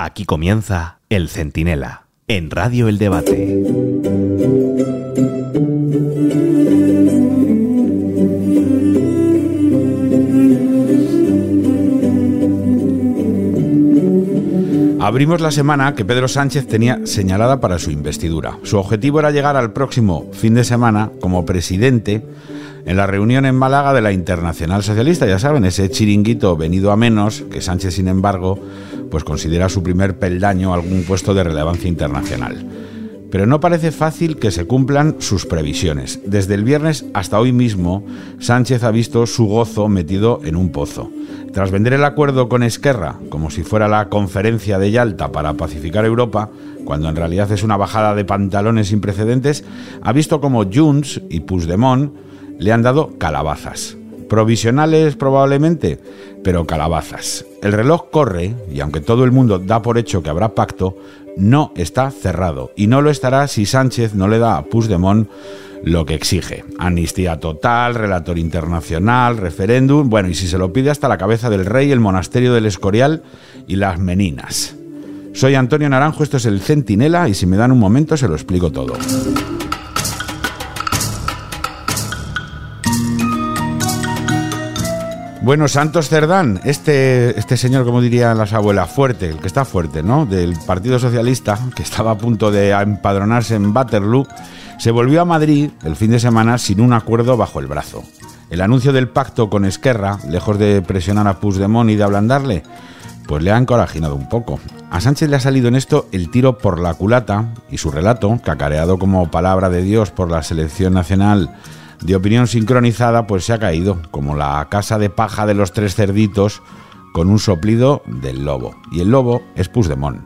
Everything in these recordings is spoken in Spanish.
Aquí comienza El Centinela, en Radio El Debate. Abrimos la semana que Pedro Sánchez tenía señalada para su investidura. Su objetivo era llegar al próximo fin de semana como presidente en la reunión en Málaga de la Internacional Socialista, ya saben, ese chiringuito venido a menos, que Sánchez, sin embargo, pues considera su primer peldaño algún puesto de relevancia internacional. Pero no parece fácil que se cumplan sus previsiones. Desde el viernes hasta hoy mismo, Sánchez ha visto su gozo metido en un pozo. Tras vender el acuerdo con Esquerra, como si fuera la conferencia de Yalta para pacificar Europa, cuando en realidad es una bajada de pantalones sin precedentes, ha visto como Junts y Puigdemont le han dado calabazas. Provisionales probablemente, pero calabazas. El reloj corre y aunque todo el mundo da por hecho que habrá pacto, no está cerrado y no lo estará si Sánchez no le da a Puigdemont lo que exige. Amnistía total, relator internacional, referéndum, bueno, y si se lo pide hasta la cabeza del rey, el monasterio del Escorial y las Meninas. Soy Antonio Naranjo, esto es el Centinela y si me dan un momento se lo explico todo. Bueno, Santos Cerdán, este, este señor, como dirían las abuelas, fuerte, el que está fuerte, ¿no? Del Partido Socialista, que estaba a punto de empadronarse en Waterloo, se volvió a Madrid el fin de semana sin un acuerdo bajo el brazo. El anuncio del pacto con Esquerra, lejos de presionar a Puigdemont y de ablandarle, pues le ha encorajinado un poco. A Sánchez le ha salido en esto el tiro por la culata y su relato, cacareado como palabra de Dios por la selección nacional de opinión sincronizada, pues se ha caído, como la casa de paja de los tres cerditos, con un soplido del lobo. Y el lobo es Puigdemont.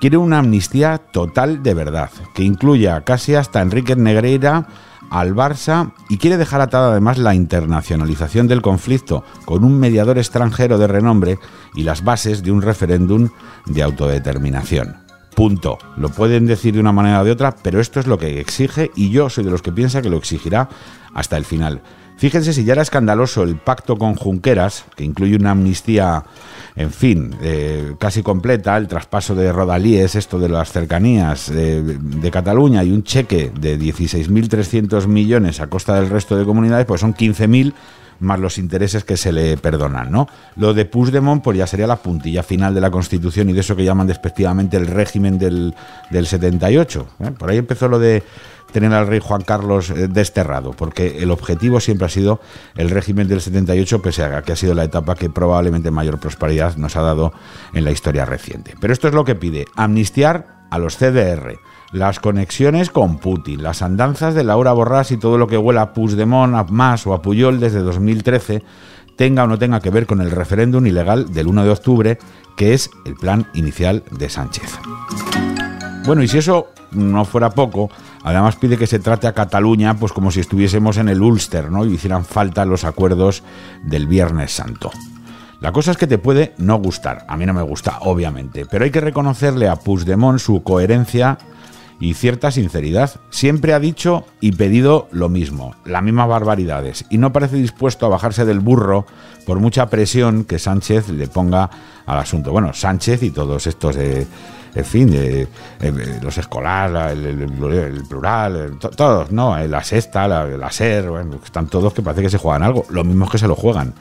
Quiere una amnistía total de verdad, que incluya casi hasta Enrique Negreira, al Barça y quiere dejar atada además la internacionalización del conflicto con un mediador extranjero de renombre y las bases de un referéndum de autodeterminación. Punto. Lo pueden decir de una manera o de otra, pero esto es lo que exige y yo soy de los que piensa que lo exigirá hasta el final. Fíjense si ya era escandaloso el pacto con Junqueras, que incluye una amnistía, en fin, eh, casi completa, el traspaso de Rodalíes, esto de las cercanías eh, de Cataluña y un cheque de 16.300 millones a costa del resto de comunidades, pues son 15.000 más los intereses que se le perdonan, ¿no? Lo de Puigdemont, pues ya sería la puntilla final de la Constitución y de eso que llaman despectivamente el régimen del, del 78. ¿eh? Por ahí empezó lo de tener al rey Juan Carlos eh, desterrado, porque el objetivo siempre ha sido el régimen del 78, pese a que ha sido la etapa que probablemente mayor prosperidad nos ha dado en la historia reciente. Pero esto es lo que pide, amnistiar a los CDR, las conexiones con Putin, las andanzas de Laura Borrás y todo lo que huela a Puigdemont, a Mas o a Puyol desde 2013, tenga o no tenga que ver con el referéndum ilegal del 1 de octubre, que es el plan inicial de Sánchez. Bueno, y si eso no fuera poco, además pide que se trate a Cataluña pues como si estuviésemos en el Ulster, ¿no? Y hicieran falta los acuerdos del Viernes Santo. La cosa es que te puede no gustar, a mí no me gusta, obviamente, pero hay que reconocerle a Puigdemont su coherencia y cierta sinceridad. Siempre ha dicho y pedido lo mismo, las mismas barbaridades, y no parece dispuesto a bajarse del burro por mucha presión que Sánchez le ponga al asunto. Bueno, Sánchez y todos estos de en fin, de, los escolares, el, plural, todos, ¿no? La sexta, la, SER, bueno, están todos que parece que se juegan algo, lo mismo que se lo juegan.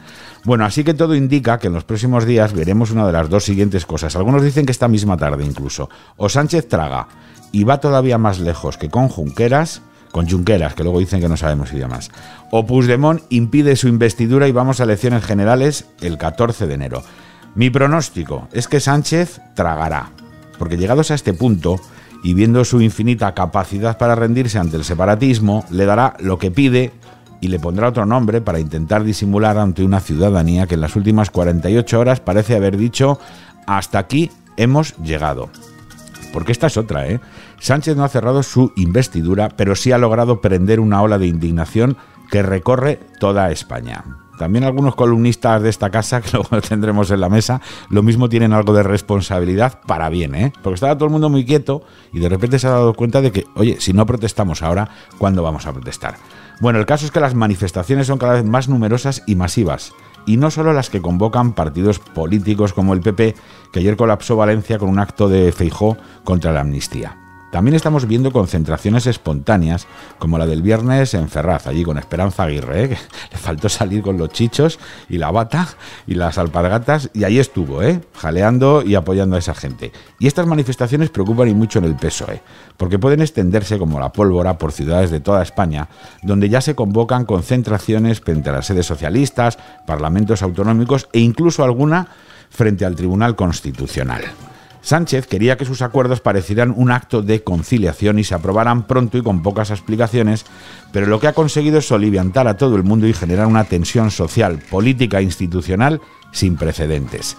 Bueno, así que todo indica que en los próximos días veremos una de las dos siguientes cosas. Algunos dicen que esta misma tarde incluso. O Sánchez traga y va todavía más lejos que con Junqueras, con Junqueras, que luego dicen que no sabemos idiomas. O Puigdemont impide su investidura y vamos a elecciones generales el 14 de enero. Mi pronóstico es que Sánchez tragará porque llegados a este punto y viendo su infinita capacidad para rendirse ante el separatismo, le dará lo que pide y le pondrá otro nombre para intentar disimular ante una ciudadanía que en las últimas 48 horas parece haber dicho hasta aquí hemos llegado. Porque esta es otra, ¿eh? Sánchez no ha cerrado su investidura, pero sí ha logrado prender una ola de indignación que recorre toda España. También algunos columnistas de esta casa, que luego tendremos en la mesa, lo mismo tienen algo de responsabilidad para bien, ¿eh? Porque estaba todo el mundo muy quieto y de repente se ha dado cuenta de que, oye, si no protestamos ahora, ¿cuándo vamos a protestar? Bueno, el caso es que las manifestaciones son cada vez más numerosas y masivas. Y no solo las que convocan partidos políticos como el PP, que ayer colapsó Valencia con un acto de Feijó contra la amnistía. También estamos viendo concentraciones espontáneas, como la del viernes en Ferraz, allí con Esperanza Aguirre, ¿eh? que le faltó salir con los chichos y la bata y las alpargatas, y ahí estuvo, ¿eh? jaleando y apoyando a esa gente. Y estas manifestaciones preocupan y mucho en el PSOE, porque pueden extenderse como la pólvora por ciudades de toda España, donde ya se convocan concentraciones frente a las sedes socialistas, parlamentos autonómicos e incluso alguna frente al Tribunal Constitucional. Sánchez quería que sus acuerdos parecieran un acto de conciliación y se aprobaran pronto y con pocas explicaciones, pero lo que ha conseguido es soliviantar a todo el mundo y generar una tensión social, política e institucional sin precedentes.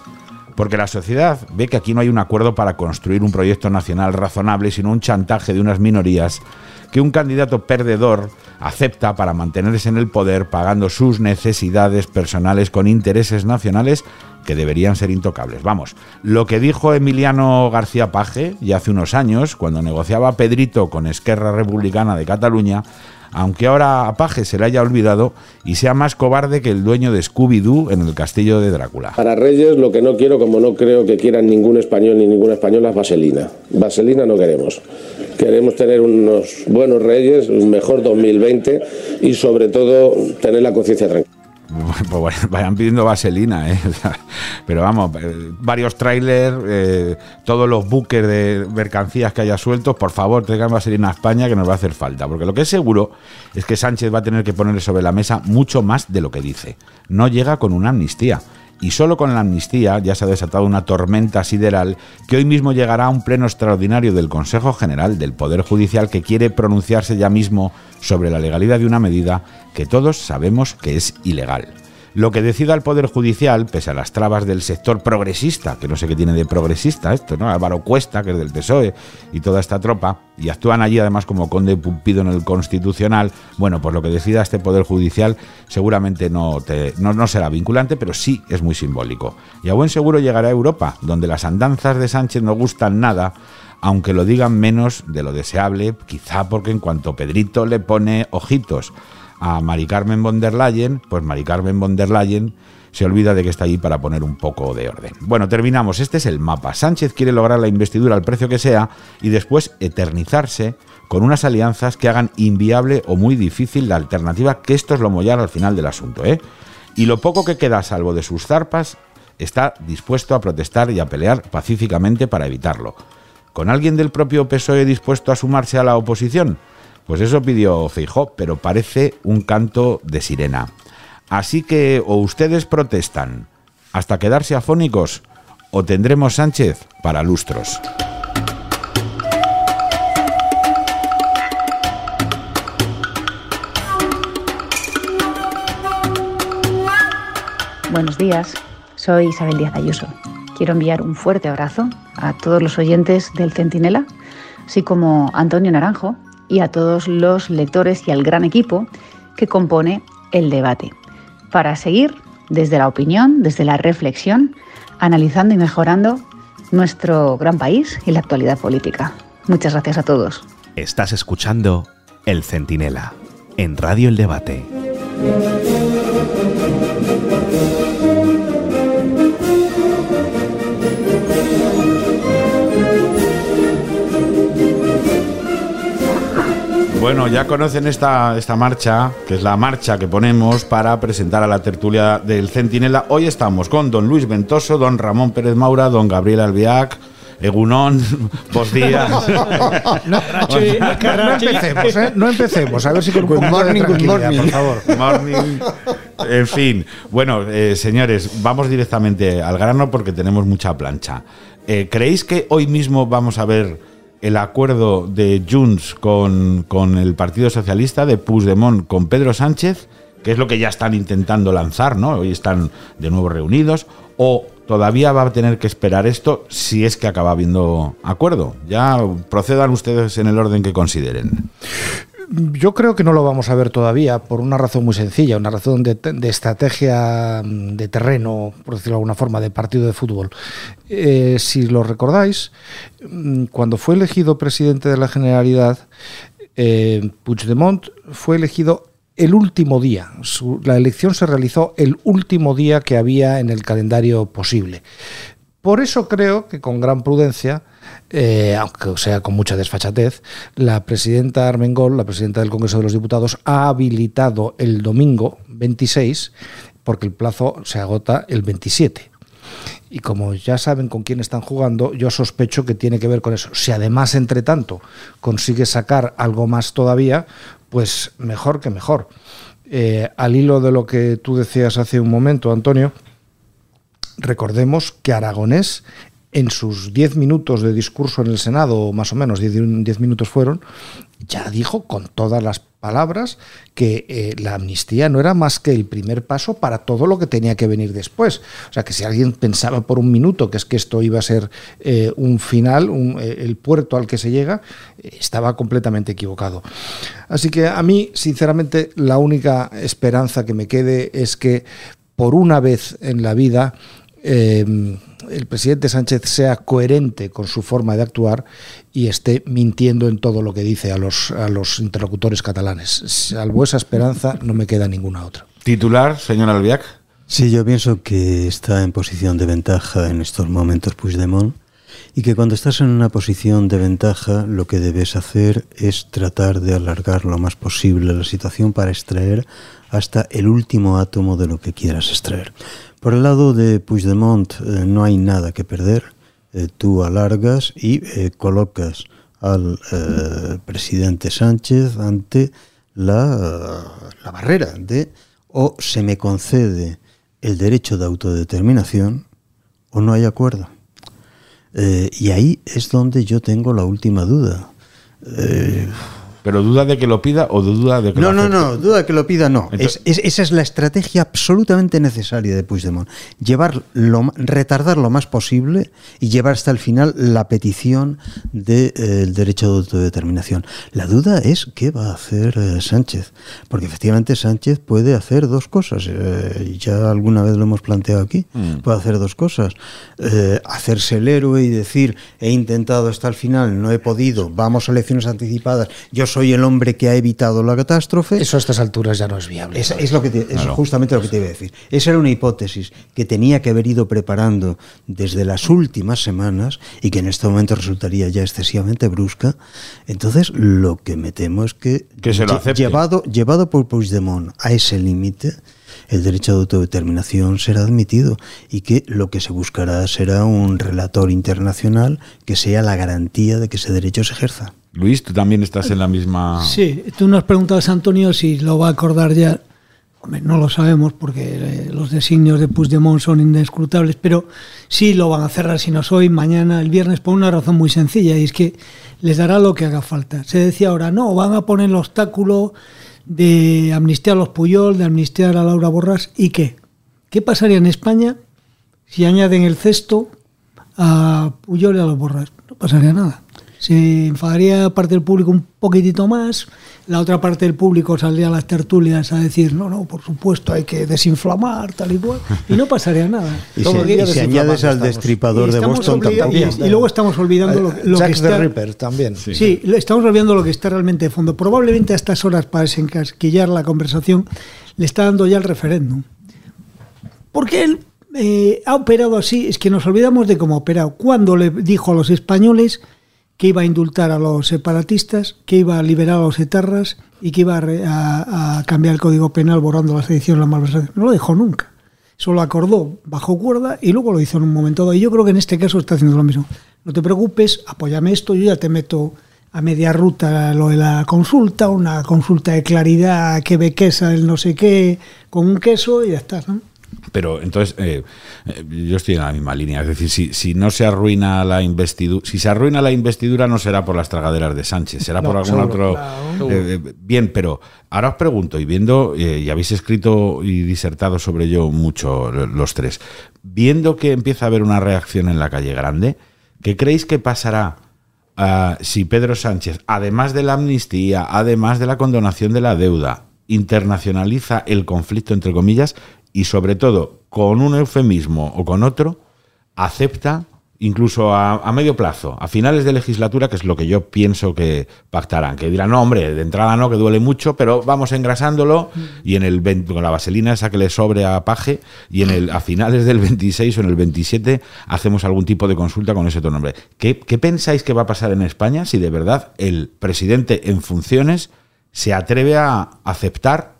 Porque la sociedad ve que aquí no hay un acuerdo para construir un proyecto nacional razonable, sino un chantaje de unas minorías que un candidato perdedor acepta para mantenerse en el poder pagando sus necesidades personales con intereses nacionales que deberían ser intocables. Vamos, lo que dijo Emiliano García Paje ya hace unos años, cuando negociaba Pedrito con Esquerra Republicana de Cataluña, aunque ahora a Paje se le haya olvidado y sea más cobarde que el dueño de Scooby-Doo en el castillo de Drácula. Para Reyes lo que no quiero, como no creo que quieran ningún español ni ninguna española, es vaselina. Vaselina no queremos. Queremos tener unos buenos Reyes, un mejor 2020 y sobre todo tener la conciencia tranquila. Pues vayan pidiendo vaselina, ¿eh? pero vamos, eh, varios trailers, eh, todos los buques de mercancías que haya sueltos, por favor, traigan vaselina a España que nos va a hacer falta, porque lo que es seguro es que Sánchez va a tener que poner sobre la mesa mucho más de lo que dice. No llega con una amnistía y solo con la amnistía ya se ha desatado una tormenta sideral que hoy mismo llegará a un pleno extraordinario del Consejo General del Poder Judicial que quiere pronunciarse ya mismo sobre la legalidad de una medida que todos sabemos que es ilegal. Lo que decida el Poder Judicial, pese a las trabas del sector progresista, que no sé qué tiene de progresista esto, ¿no? Álvaro Cuesta, que es del PSOE, y toda esta tropa, y actúan allí además como conde pumpido en el Constitucional, bueno, pues lo que decida este Poder Judicial seguramente no, no será vinculante, pero sí es muy simbólico. Y a buen seguro llegará a Europa, donde las andanzas de Sánchez no gustan nada, aunque lo digan menos de lo deseable, quizá porque en cuanto Pedrito le pone ojitos a Mari Carmen von der Leyen, pues Mari Carmen von der Leyen se olvida de que está allí para poner un poco de orden. Bueno, terminamos. Este es el mapa. Sánchez quiere lograr la investidura al precio que sea y después eternizarse con unas alianzas que hagan inviable o muy difícil la alternativa, que esto es lo mollar al final del asunto. ¿eh? Y lo poco que queda, salvo de sus zarpas, está dispuesto a protestar y a pelear pacíficamente para evitarlo. ¿Con alguien del propio PSOE dispuesto a sumarse a la oposición? Pues eso pidió Feijó, pero parece un canto de sirena. Así que o ustedes protestan hasta quedarse afónicos o tendremos Sánchez para lustros. Buenos días, soy Isabel Díaz Ayuso. Quiero enviar un fuerte abrazo a todos los oyentes del Centinela, así como Antonio Naranjo, y a todos los lectores y al gran equipo que compone el debate, para seguir desde la opinión, desde la reflexión, analizando y mejorando nuestro gran país y la actualidad política. Muchas gracias a todos. Estás escuchando El Centinela, en Radio El Debate. Bueno, ya conocen esta, esta marcha, que es la marcha que ponemos para presentar a la tertulia del Centinela. Hoy estamos con don Luis Ventoso, don Ramón Pérez Maura, don Gabriel Albiac, Egunón, Pos días. No, empecemos, ¿eh? No empecemos. A ver si con un poquito de tranquilidad, por favor. Morning. En fin. Bueno, eh, señores, vamos directamente al grano porque tenemos mucha plancha. Eh, ¿Creéis que hoy mismo vamos a ver el acuerdo de Junts con, con el Partido Socialista, de Puigdemont con Pedro Sánchez, que es lo que ya están intentando lanzar, ¿no? Hoy están de nuevo reunidos, o todavía va a tener que esperar esto si es que acaba habiendo acuerdo. Ya procedan ustedes en el orden que consideren. Yo creo que no lo vamos a ver todavía por una razón muy sencilla, una razón de, estrategia mm, de terreno, por decirlo de alguna forma, de partido de fútbol. Eh, si lo recordáis, mm, cuando fue elegido presidente de la Generalidad, eh, Puigdemont fue elegido el último día. la elección se realizó el último día que había en el calendario posible Por eso creo que con gran prudencia, eh, aunque sea con mucha desfachatez, la presidenta Armengol, la presidenta del Congreso de los Diputados, ha habilitado el domingo 26, porque el plazo se agota el 27. Y como ya saben con quién están jugando, yo sospecho que tiene que ver con eso. Si además, entre tanto, consigue sacar algo más todavía, pues mejor que mejor. Eh, al hilo de lo que tú decías hace un momento, Antonio, recordemos que Aragonés, en sus 10 minutos de discurso en el Senado, más o menos 10 minutos fueron, ya dijo con todas las palabras que eh, la amnistía no era más que el primer paso para todo lo que tenía que venir después. O sea, que si alguien pensaba por un minuto que es que esto iba a ser eh, un final, eh, el puerto al que se llega, estaba completamente equivocado. Así que a mí, sinceramente, la única esperanza que me quede es que por una vez en la vida Em, el presidente Sánchez sea coherente con su forma de actuar y esté mintiendo en todo lo que dice a los, a los interlocutores catalanes. Salvo esa esperanza, no me queda ninguna otra. Titular, señor Albiac. Sí, yo pienso que está en posición de ventaja en estos momentos Puigdemont y que cuando estás en una posición de ventaja lo que debes hacer es tratar de alargar lo más posible la situación para extraer hasta el último átomo de lo que quieras extraer. Por el lado de Puigdemont eh, no hay nada que perder. Eh, tú alargas y eh, colocas al presidente Sánchez ante la, la, barrera de o se me concede el derecho de autodeterminación o no hay acuerdo. Y ahí es donde yo tengo la última duda. ¿Pero duda de que lo pida o duda de que no, lo No, no, duda de que lo pida no. es, esa es la estrategia absolutamente necesaria de Puigdemont. Llevar lo, retardar lo más posible y llevar hasta el final la petición del de, eh, derecho de autodeterminación. La duda es qué va a hacer eh, Sánchez. Porque efectivamente Sánchez puede hacer dos cosas. Eh, ya alguna vez lo hemos planteado aquí. Mm. Puede hacer dos cosas. hacerse el héroe y decir, he intentado hasta el final, no he podido, vamos a elecciones anticipadas, yo soy el hombre que ha evitado la catástrofe. Eso a estas alturas ya no es viable. Es, lo que justamente lo que te iba a decir. Esa era una hipótesis que tenía que haber ido preparando desde las últimas semanas y que en este momento resultaría ya excesivamente brusca. Entonces, lo que me temo es que, llevado, llevado por Puigdemont a ese límite, el derecho de autodeterminación será admitido y que lo que se buscará será un relator internacional que sea la garantía de que ese derecho se ejerza. Luis, tú también estás en la misma... Sí, tú nos preguntabas, Antonio, si lo va a acordar ya. Hombre, no lo sabemos porque eh, los designios de Puigdemont son indescrutables, pero sí lo van a cerrar si no soy mañana, el viernes, por una razón muy sencilla, y es que les dará lo que haga falta. Se decía ahora, no, van a poner el obstáculo de amnistiar a los Puyol, de amnistiar a Laura Borras, ¿y qué? ¿Qué pasaría en España si añaden el cesto a Puyol y a los Borras? No pasaría nada se enfadaría parte del público un poquitito más, la otra parte del público saldría a las tertulias a decir, no, no, por supuesto hay que desinflamar, tal y cual, y no pasaría nada. y, si, añades al destripador de Boston también. Y, luego estamos olvidando lo, lo que está... Ripper también. Sí. estamos olvidando lo que está realmente de fondo. Probablemente a estas horas, para desencasquillar la conversación, le está dando ya el referéndum. Porque él eh, ha operado así, es que nos olvidamos de cómo ha operado. Cuando le dijo a los españoles que iba a indultar a los separatistas, que iba a liberar a los etarras y que iba a, cambiar el código penal borrando la sedición y la malversación. No lo dijo nunca. Solo acordó bajo cuerda y luego lo hizo en un momento dado. Y yo creo que en este caso está haciendo lo mismo. No te preocupes, apóyame esto, yo ya te meto a media ruta lo de la consulta, una consulta de claridad que ve queso el no sé qué, con un queso y ya está. ¿no? Pero entonces, eh, eh, yo estoy en la misma línea. Es decir, si, si no se arruina la investidura, si se arruina la investidura, no será por las tragaderas de Sánchez, será por algún otro. Eh, bien, pero ahora os pregunto, y viendo, y habéis escrito y disertado sobre ello mucho los tres, viendo que empieza a haber una reacción en la calle grande, ¿qué creéis que pasará? Ah, si Pedro Sánchez, además de la amnistía, además de la condonación de la deuda, internacionaliza el conflicto, entre comillas, y sobre todo con un eufemismo o con otro, acepta incluso a, medio plazo, a finales de legislatura, que es lo que yo pienso que pactarán, que dirán, no, hombre, de entrada no, que duele mucho, pero vamos engrasándolo y en el con la vaselina esa que le sobre a Paje y en el a finales del 26 o en el 27 hacemos algún tipo de consulta con ese otro nombre. ¿Qué, ¿Qué pensáis que va a pasar en España si de verdad el presidente en funciones se atreve a aceptar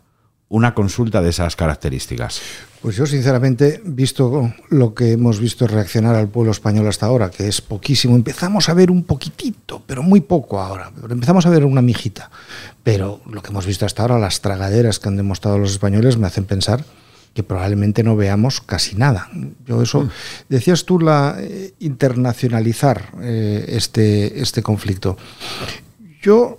una consulta de esas características? Pues yo, sinceramente, visto lo que hemos visto reaccionar al pueblo español hasta ahora, que es poquísimo, empezamos a ver un poquitito, pero muy poco ahora, empezamos a ver una mijita. Pero lo que hemos visto hasta ahora, las tragaderas que han demostrado los españoles, me hacen pensar que probablemente no veamos casi nada. Yo eso mm. decías tú la eh, internacionalizar eh, este este conflicto. Yo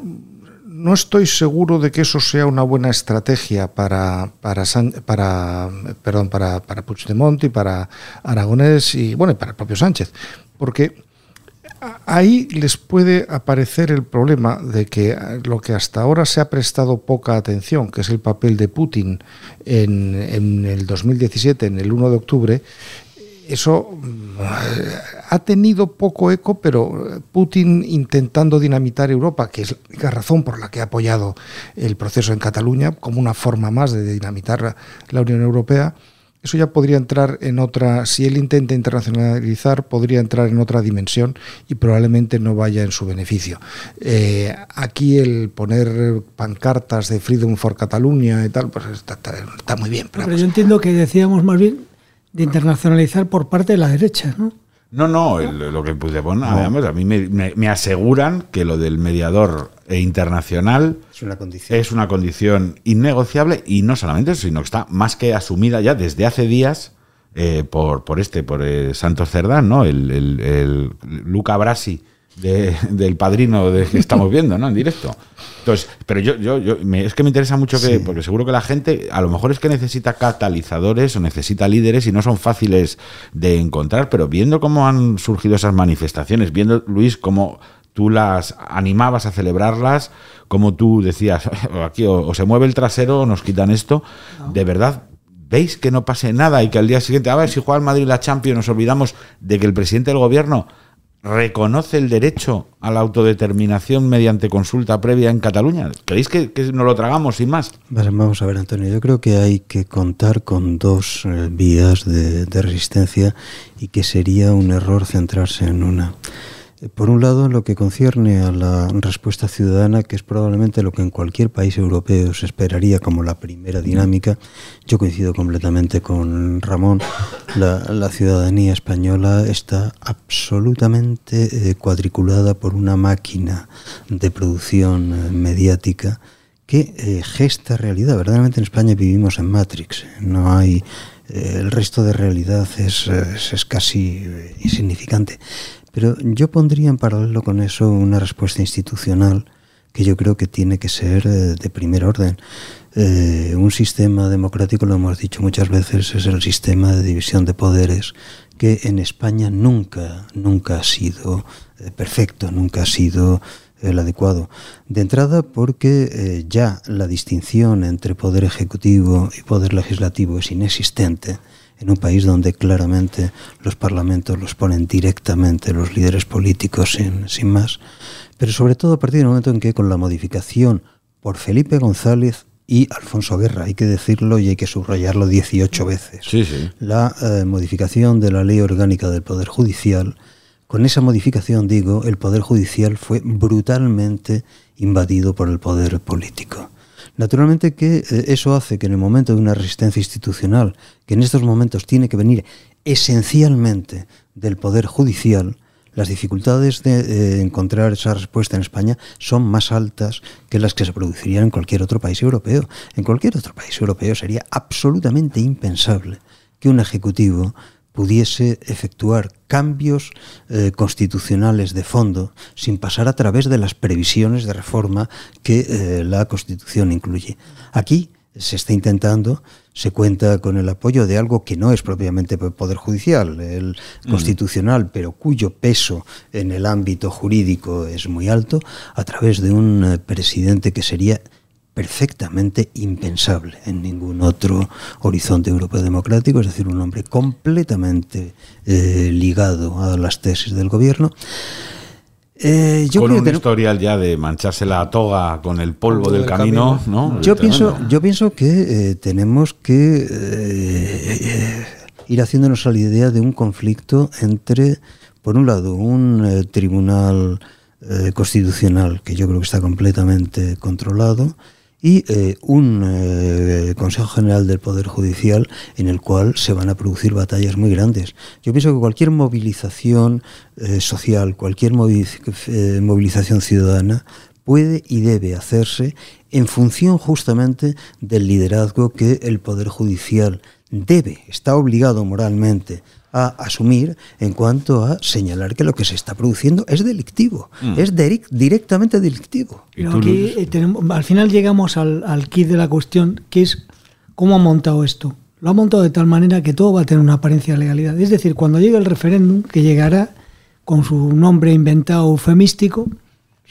no estoy seguro de que eso sea una buena estrategia para, para, para, perdón, para, para Puigdemont y para Aragonés y, bueno, para el propio Sánchez. Porque ahí les puede aparecer el problema de que lo que hasta ahora se ha prestado poca atención, que es el papel de Putin en, en el 2017, en el 1 de octubre, eso mm, ha tenido poco eco, pero Putin intentando dinamitar Europa, que es la razón por la que ha apoyado el proceso en Cataluña, como una forma más de dinamitar la Unión Europea, eso ya podría entrar en otra, si él intenta internacionalizar, podría entrar en otra dimensión y probablemente no vaya en su beneficio. Eh, aquí el poner pancartas de Freedom for Catalunya y tal, pues está, muy bien. Pero, yo entiendo que decíamos más bien de internacionalizar por parte de la derecha, ¿no? No, no, lo que Puigdemont, además, a mí me, aseguran que lo del mediador internacional es una, condición. es una condición innegociable y no solamente eso, sino que está más que asumida ya desde hace días eh, por, por este, por eh, Santos Cerdán, ¿no? El, el Luca Brasi del padrino de que estamos viendo, ¿no? En directo. Entonces, pero yo, yo, yo es que me interesa mucho que, porque seguro que la gente, a lo mejor es que necesita catalizadores o necesita líderes y no son fáciles de encontrar, pero viendo cómo han surgido esas manifestaciones, viendo, Luis, cómo tú las animabas a celebrarlas, como tú decías, aquí o, se mueve el trasero o nos quitan esto, de verdad ¿Veis que no pase nada y que al día siguiente, a ver si juega el Madrid la Champions, nos olvidamos de que el presidente del gobierno reconoce el derecho a la autodeterminación mediante consulta previa en Cataluña. ¿Creéis que, que nos lo tragamos sin más? Vamos a ver, Antonio, yo creo que hay que contar con dos eh, vías de resistencia y que sería un error centrarse en una. Por un lado, lo que concierne a la respuesta ciudadana, que es probablemente lo que en cualquier país europeo se esperaría como la primera dinámica, yo coincido completamente con Ramón, la, ciudadanía española está absolutamente eh, cuadriculada por una máquina de producción eh, mediática que eh, gesta realidad. Verdaderamente en España vivimos en Matrix, no hay... el resto de realidad es, es casi insignificante. Pero yo pondría en paralelo con eso una respuesta institucional que yo creo que tiene que ser eh, de primer orden. Eh, un sistema democrático, lo hemos dicho muchas veces, es el sistema de división de poderes que en España nunca, nunca ha sido eh, perfecto, nunca ha sido el adecuado. De entrada porque ya la distinción entre poder ejecutivo y poder legislativo es inexistente en un país donde claramente los parlamentos los ponen directamente los líderes políticos sin, sin más, pero sobre todo a partir del momento en que con la modificación por Felipe González y Alfonso Guerra, hay que decirlo y hay que subrayarlo 18 veces, la eh, modificación de la ley orgánica del Poder Judicial, con esa modificación, digo, el Poder Judicial fue brutalmente invadido por el poder político. Naturalmente que eh, eso hace que en el momento de una resistencia institucional, que en estos momentos tiene que venir esencialmente del Poder Judicial, las dificultades de eh, encontrar esa respuesta en España son más altas que las que se producirían en cualquier otro país europeo. En cualquier otro país europeo sería absolutamente impensable que un ejecutivo pudiese efectuar cambios eh, constitucionales de fondo sin pasar a través de las previsiones de reforma que eh, la Constitución incluye. Aquí se está intentando, se cuenta con el apoyo de algo que no es propiamente poder judicial, el mm. constitucional, pero cuyo peso en el ámbito jurídico es muy alto, a través de un eh, presidente que sería perfectamente impensable en ningún otro horizonte europeo democrático, es decir, un hombre completamente eh, ligado a las tesis del gobierno. Eh, yo con un historial ya de mancharse la toga con el polvo del, camino, ¿no? Yo pienso, yo pienso que eh, tenemos que ir haciéndonos a la idea de un conflicto entre, por un lado, un tribunal constitucional que yo creo que está completamente controlado y eh, un eh, Consejo General del Poder Judicial en el cual se van a producir batallas muy grandes. Yo pienso que cualquier movilización eh, social, cualquier movilización ciudadana puede y debe hacerse en función justamente del liderazgo que el Poder Judicial debe, está obligado moralmente a asumir en cuanto a señalar que lo que se está produciendo es delictivo, mm. es directamente delictivo. aquí, eh, tenemos, al final llegamos al, al kit de la cuestión, que es cómo ha montado esto. Lo ha montado de tal manera que todo va a tener una apariencia de legalidad. Es decir, cuando llegue el referéndum, que llegará con su nombre inventado eufemístico,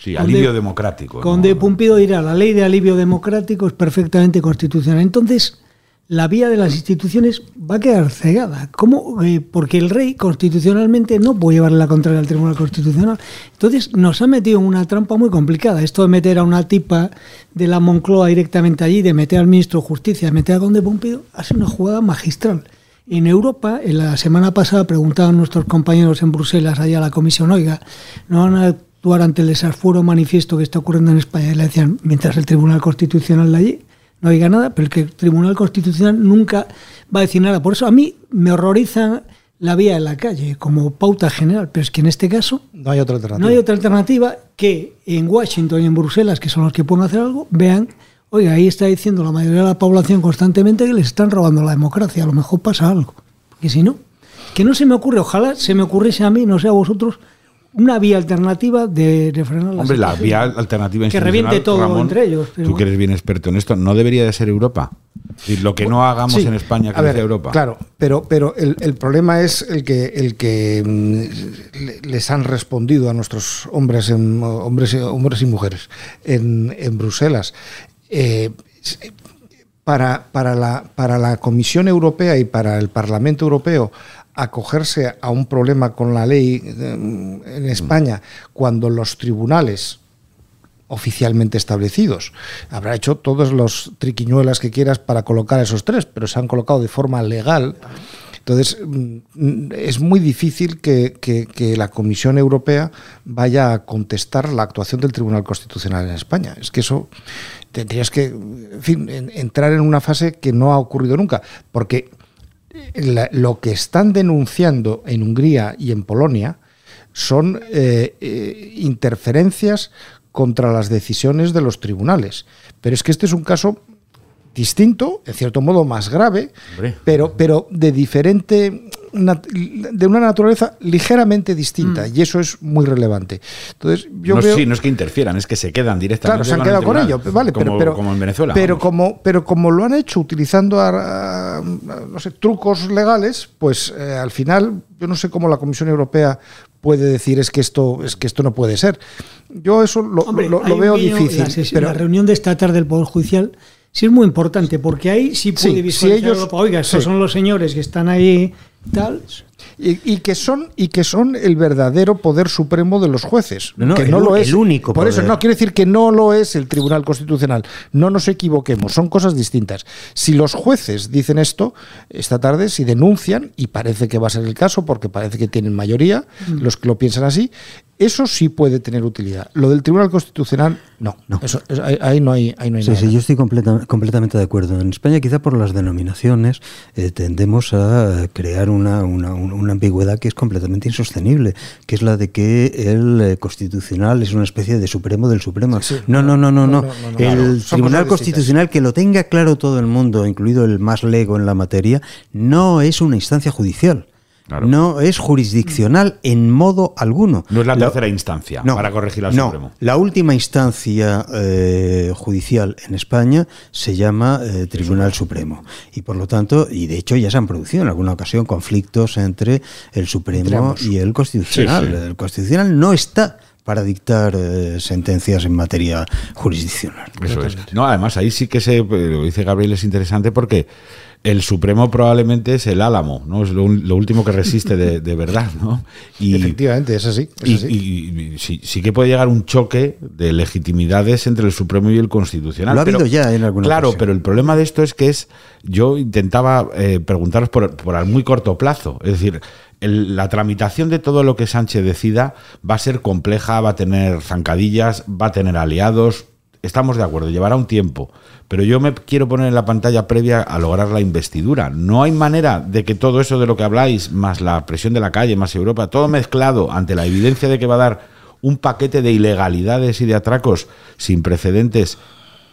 Sí, alivio democrático. Conde Pumpido dirá, la ley de alivio democrático es perfectamente constitucional. Entonces, la vía de las instituciones va a quedar cegada. ¿Cómo? Eh, porque el rey constitucionalmente no puede llevarle la contraria al Tribunal Constitucional. Entonces nos ha metido en una trampa muy complicada. Esto de meter a una tipa de la Moncloa directamente allí, de meter al ministro de Justicia, de meter a Conde Pompido, ha sido una jugada magistral. En Europa, en la semana pasada, preguntaban nuestros compañeros en Bruselas, allá a la comisión, oiga, ¿no van a actuar ante el desaforo manifiesto que está ocurriendo en España? Y le decían, mientras el Tribunal Constitucional de allí no diga nada, pero el que el Tribunal Constitucional nunca va a decir nada. Por eso a mí me horroriza la vía en la calle como pauta general, pero es que en este caso no hay otra alternativa. No hay otra alternativa que en Washington y en Bruselas, que son los que pueden hacer algo, vean, oiga, ahí está diciendo la mayoría de la población constantemente que les están robando la democracia, a lo mejor pasa algo. Porque si no, que no se me ocurre, ojalá se me ocurriese a mí, no sé a vosotros, una vía alternativa de, frenar la Hombre, la vía alternativa Que reviente todo entre ellos. tú que eres bien experto en esto, ¿no debería de ser Europa? Y lo que no hagamos en España que sea Europa. Claro, pero, pero el, el, problema es el que, el que mm, les han respondido a nuestros hombres, en, hombres, hombres y mujeres en, en Bruselas. Eh, para, para, la, para la Comisión Europea y para el Parlamento Europeo acogerse a un problema con la ley eh, en España cuando los tribunales oficialmente establecidos. Habrá hecho todos los triquiñuelas que quieras para colocar esos tres, pero se han colocado de forma legal. Entonces, mm, es muy difícil que, la Comisión Europea vaya a contestar la actuación del Tribunal Constitucional en España. Es que eso tendrías que entrar en una fase que no ha ocurrido nunca, porque lo que están denunciando en Hungría y en Polonia son eh, eh, interferencias contra las decisiones de los tribunales. Pero es que este es un caso distinto, en cierto modo más grave, pero, pero de diferente de una naturaleza ligeramente distinta mm. y eso es muy relevante. Entonces, yo no, veo, sí, no es que interfieran, es que se quedan directamente. Claro, se han quedado con ello, vale, como, pero, como en Venezuela. Pero como, pero como lo han hecho utilizando no sé, trucos legales, pues eh, al final yo no sé cómo la Comisión Europea puede decir es que esto es que esto no puede ser. Yo eso lo, lo, veo difícil. pero la reunión de esta tarde del Poder Judicial sí es muy importante, porque ahí sí puede visualizar ellos, Oiga, esos son los señores que están ahí tal. Y, que son y que son el verdadero poder supremo de los jueces no, que no lo es el único por eso no quiere decir que no lo es el Tribunal Constitucional no nos equivoquemos son cosas distintas si los jueces dicen esto esta tarde si denuncian y parece que va a ser el caso porque parece que tienen mayoría mm. los que lo piensan así eso sí puede tener utilidad. Lo del Tribunal Constitucional, no. no. Eso, ahí, no hay, ahí no hay sí, Sí, yo estoy completamente de acuerdo. En España, quizá por las denominaciones, eh, tendemos a crear una, una, una, ambigüedad que es completamente insostenible, que es la de que el eh, Constitucional es una especie de Supremo del Supremo. no, no, no, no, no. El Tribunal Constitucional, que lo tenga claro todo el mundo, incluido el más lego en la materia, no es una instancia judicial. No es jurisdiccional en modo alguno. No es la tercera instancia para corregir al Supremo. La última instancia eh, judicial en España se llama eh, Tribunal Supremo. Y por lo tanto, y de hecho ya se han producido en alguna ocasión conflictos entre el Supremo y el Constitucional. El Constitucional no está para dictar eh, sentencias en materia jurisdiccional. Eso es. No, además ahí sí que se, lo dice Gabriel, es interesante porque el Supremo probablemente es el álamo, ¿no? Es lo, lo último que resiste de, de, verdad, ¿no? Y, Efectivamente, es así. Es y, así. y, y sí, sí, que puede llegar un choque de legitimidades entre el Supremo y el Constitucional. Lo ha pero, habido ya en alguna Claro, ocasión. pero el problema de esto es que es, yo intentaba eh, preguntaros por, por a muy corto plazo, es decir, el, la tramitación de todo lo que Sánchez decida va a ser compleja, va a tener zancadillas, va a tener aliados, estamos de acuerdo, llevará un tiempo, pero yo me quiero poner en la pantalla previa a lograr la investidura. No hay manera de que todo eso de lo que habláis, más la presión de la calle, más Europa, todo mezclado ante la evidencia de que va a dar un paquete de ilegalidades y de atracos sin precedentes,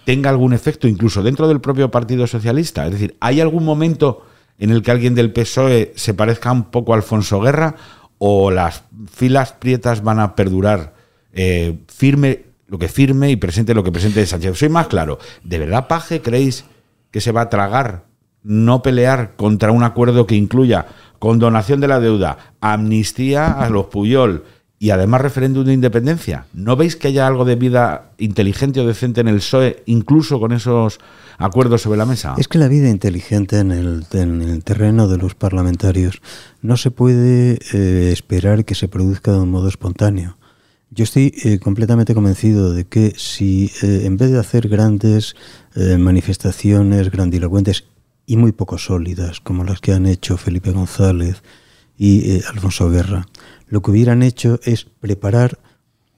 tenga algún efecto incluso dentro del propio Partido Socialista. Es decir, ¿hay algún momento en el que alguien del PSOE se parezca un poco a Alfonso Guerra o las filas prietas van a perdurar eh, firme lo que firme y presente lo que presente Sánchez. Soy más claro. ¿De verdad, Paje, creéis que se va a tragar no pelear contra un acuerdo que incluya condonación de la deuda, amnistía a los Puyol y además referéndum de independencia? ¿No veis que haya algo de vida inteligente o decente en el PSOE, incluso con esos acuerdos sobre la mesa? Es que la vida inteligente en el, en el terreno de los parlamentarios no se puede eh, esperar que se produzca de un modo espontáneo. Yo estoy eh, completamente convencido de que si eh, en vez de hacer grandes eh, manifestaciones grandilocuentes y muy poco sólidas, como las que han hecho Felipe González y eh, Alfonso Guerra, lo que hubieran hecho es preparar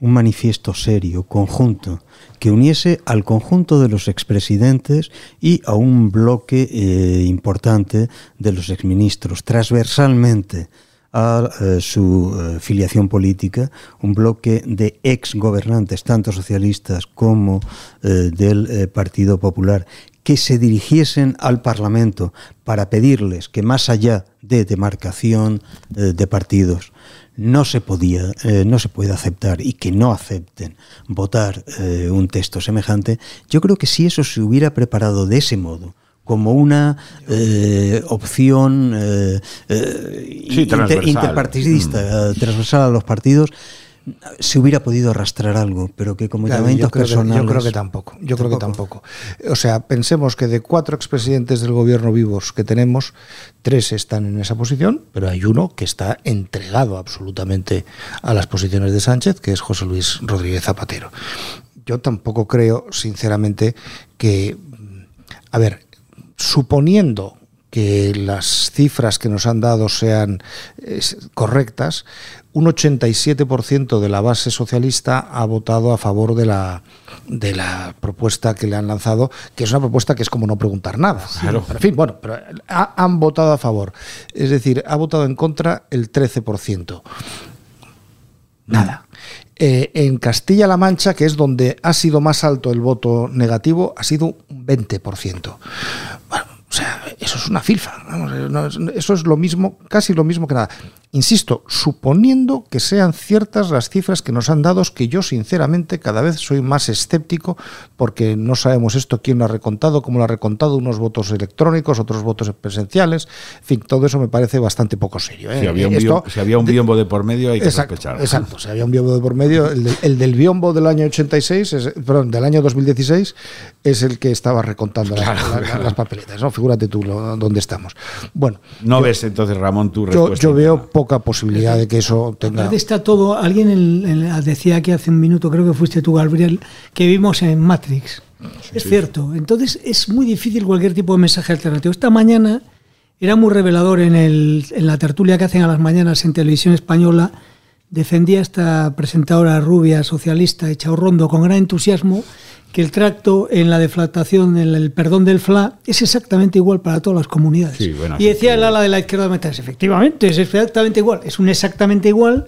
un manifiesto serio, conjunto, que uniese al conjunto de los expresidentes y a un bloque importante de los exministros, transversalmente a eh, su eh, filiación política, un bloque de ex gobernantes, tanto socialistas como eh, del Partido Popular, que se dirigiesen al Parlamento para pedirles que más allá de demarcación de partidos no se podía, no se puede aceptar y que no acepten votar un texto semejante, yo creo que si eso se hubiera preparado de ese modo, como una eh, opción eh, eh, Sí, inter- transversal. interpartidista, eh, transversal a los partidos, se hubiera podido arrastrar algo, pero que como Claro, llamamientos yo, creo que, personales... yo creo que tampoco. Yo creo que tampoco. O sea, pensemos que de cuatro expresidentes del gobierno vivos que tenemos, tres están en esa posición, pero hay uno que está entregado absolutamente a las posiciones de Sánchez, que es José Luis Rodríguez Zapatero. Yo tampoco creo, sinceramente, que. A ver, suponiendo que las cifras que nos han dado sean eh, correctas, un 87% de la base socialista ha votado a favor de la, de la propuesta que le han lanzado, que es una propuesta que es como no preguntar nada. Claro. Pero, en fin, bueno, pero ha- han votado a favor. Es decir, ha votado en contra el 13%. Nada. Eh, en Castilla-La Mancha, que es donde ha sido más alto el voto negativo, ha sido un 20%. Bueno, o sea, eso es una filfa. no, eso es lo mismo, casi lo mismo que nada. Insisto, suponiendo que sean ciertas las cifras que nos han dado, que yo sinceramente cada vez soy más escéptico porque no sabemos esto quién lo ha recontado, cómo lo ha recontado, unos votos electrónicos, otros votos presenciales, en fin, todo eso me parece bastante poco serio. ¿eh? Si había un, Esto- bio- si había un biombo de por medio hay que Exacto, sospechar. exacto. Si había un biombo de por medio, el, del- el del biombo del año 86, es- perdón, del año 2016, es el que estaba recontando las- Claro, las, claro. las papeletas, ¿no? Figúrate tú lo- dónde estamos. Bueno, No yo, ves entonces, Ramón, tu yo, respuesta. yo veo poca posibilidad de que eso tenga. Está todo, alguien en- en- decía aquí hace un minuto, creo que fuiste tú, Gabriel, que vivimos en Matrix. es cierto. Entonces es muy difícil cualquier tipo de mensaje alternativo. Esta mañana era muy revelador en, el, en la tertulia que hacen a las mañanas en televisión española. Defendía esta presentadora rubia socialista, hecha rondo, con gran entusiasmo, que el tracto en la deflactación, en el perdón del FLA, es exactamente igual para todas las comunidades. Sí, bueno, y decía sí. el ala de la izquierda de Metas, efectivamente, es exactamente igual. Es un exactamente igual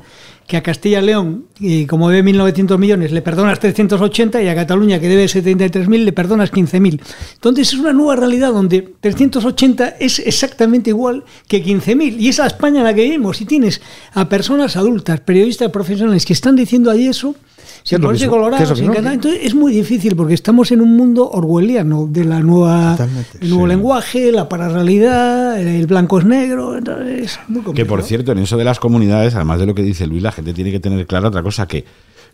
que a Castilla y León, y como debe 1.900 millones, le perdonas 380 y a Cataluña, que debe 73.000, le perdonas 15.000. Entonces es una nueva realidad donde 380 es exactamente igual que 15.000. Y es España en la que vivimos. Y tienes a personas adultas, periodistas profesionales, que están diciendo ahí eso, ¿Qué es ponerse? ¿Qué es. Entonces es muy difícil porque estamos en un mundo orwelliano de la nueva, el nuevo sí. lenguaje, la pararrealidad, el blanco es negro. Entonces, es muy Que por cierto, en eso de las comunidades, además de lo que dice Luis, la gente tiene que tener clara otra cosa que,